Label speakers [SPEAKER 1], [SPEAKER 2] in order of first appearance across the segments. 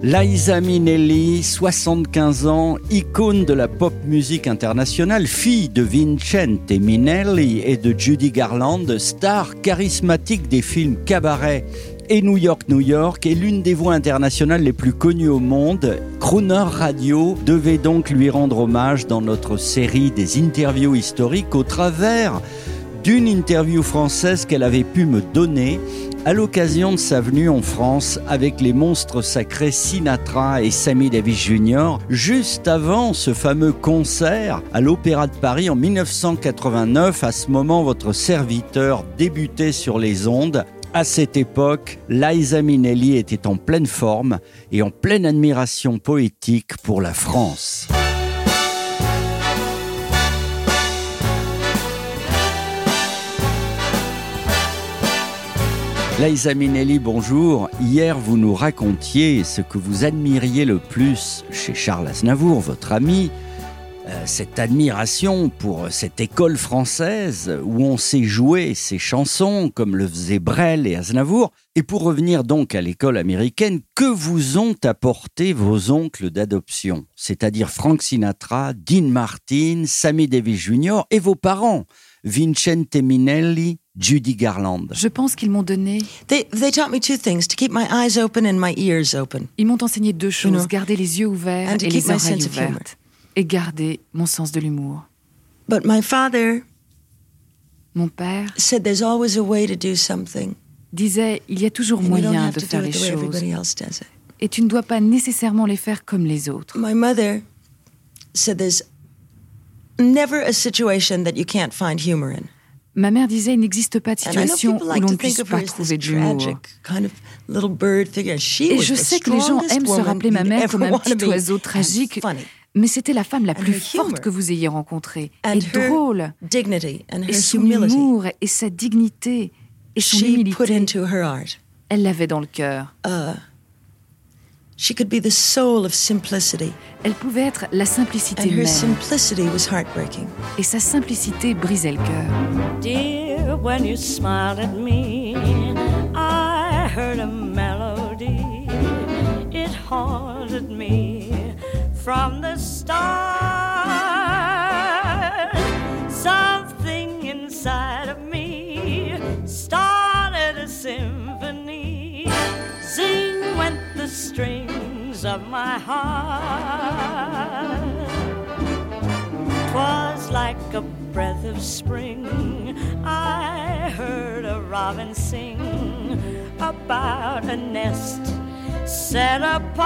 [SPEAKER 1] Liza Minnelli, 75 ans, icône de la pop musique internationale, fille de Vincente Minnelli et de Judy Garland, star charismatique des films Cabaret et New York, New York, est l'une des voix internationales les plus connues au monde. Crooner Radio devait donc lui rendre hommage dans notre série des interviews historiques au travers d'une interview française qu'elle avait pu me donner à l'occasion de sa venue en France avec les monstres sacrés Sinatra et Sammy Davis Jr., juste avant ce fameux concert à l'Opéra de Paris en 1989. À ce moment, votre serviteur débutait sur les ondes. À cette époque, Liza Minnelli était en pleine forme et en pleine admiration poétique pour la France. Liza Minnelli, bonjour. Hier, vous nous racontiez ce que vous admiriez le plus chez Charles Aznavour, votre ami, euh, cette admiration pour cette école française où on sait jouer ses chansons comme le faisaient Brel et Aznavour. Et pour revenir donc à l'école américaine, que vous ont apporté vos oncles d'adoption, c'est-à-dire Frank Sinatra, Dean Martin, Sammy Davis Jr. et vos parents, Vincente Minnelli, Judy Garland.
[SPEAKER 2] Je pense qu'ils m'ont donné.
[SPEAKER 3] They they taught me two things: to keep my eyes open and my ears open.
[SPEAKER 2] Ils m'ont enseigné deux choses
[SPEAKER 3] know,
[SPEAKER 2] garder les yeux ouverts
[SPEAKER 3] and
[SPEAKER 2] et les oreilles ouvertes, et garder mon sens de l'humour.
[SPEAKER 3] But my father
[SPEAKER 2] Mon père
[SPEAKER 3] said there's always a way to do something.
[SPEAKER 2] disait il y a toujours
[SPEAKER 3] And you
[SPEAKER 2] moyen de faire les choses, et tu ne dois pas nécessairement les faire comme les autres.
[SPEAKER 3] My mother said there's never a situation that you can't find humor in.
[SPEAKER 2] Ma mère disait il n'existe pas de situation où l'on ne puisse pas trouver de l'humour. Et je sais que les gens aiment se rappeler ma mère comme un petit oiseau tragique, mais c'était la femme la plus forte que vous ayez rencontrée, et drôle, et
[SPEAKER 3] her
[SPEAKER 2] son humour et sa dignité et son humilité, elle l'avait dans le cœur.
[SPEAKER 3] She could be the soul of simplicity,
[SPEAKER 2] Elle pouvait être la simplicité
[SPEAKER 3] and her
[SPEAKER 2] même,
[SPEAKER 3] simplicity was heartbreaking.
[SPEAKER 2] et sa simplicité brisait le cœur.
[SPEAKER 4] Dear, when you smiled at me, I heard a melody. It haunted me from the start. Something inside of me started a symphony. Sing went the of my heart. Twas like a breath of spring. I heard a robin sing about a nest set apart.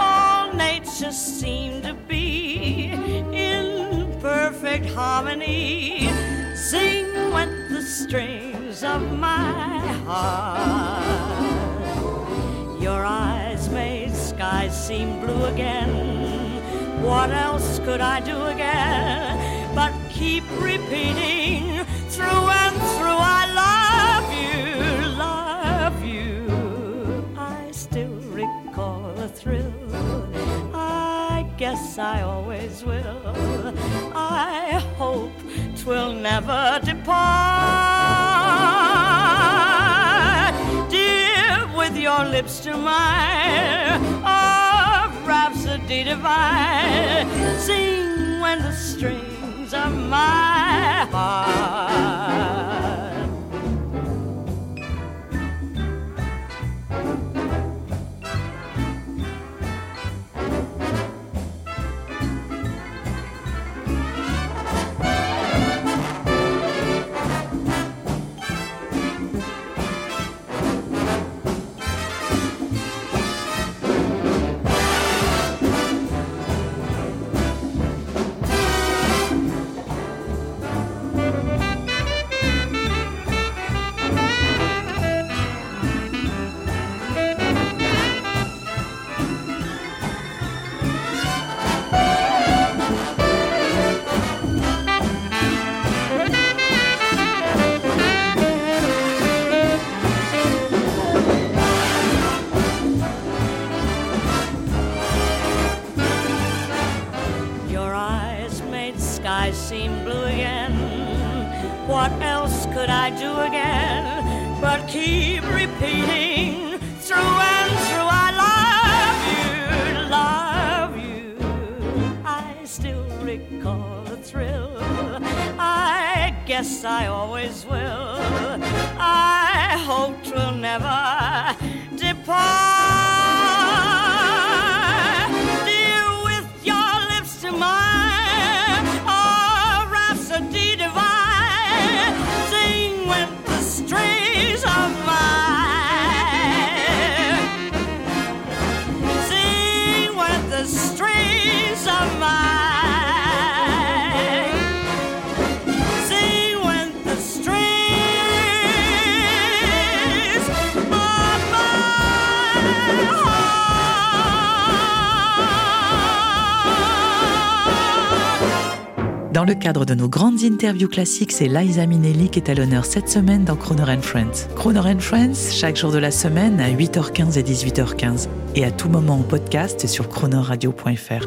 [SPEAKER 4] All nature seemed to be in perfect harmony. Sing went the strings of my heart. Seem blue again. What else could I do again but keep repeating through and through? I love you, love you. I still recall the thrill. I guess I always will. I hope twill never depart. Dear, with your lips to mine, rhapsody divine. Sing when the strings of my I do again but keep repeating through and through I love you, love you. I still recall the thrill. I guess I always will. I hope twill never depart.
[SPEAKER 5] Dans le cadre de nos grandes interviews classiques, c'est Liza Minnelli qui est à l'honneur cette semaine dans Croner and Friends. Croner and Friends, chaque jour de la semaine à 8h15 et 18h15. Et à tout moment en podcast sur cronerradio.fr.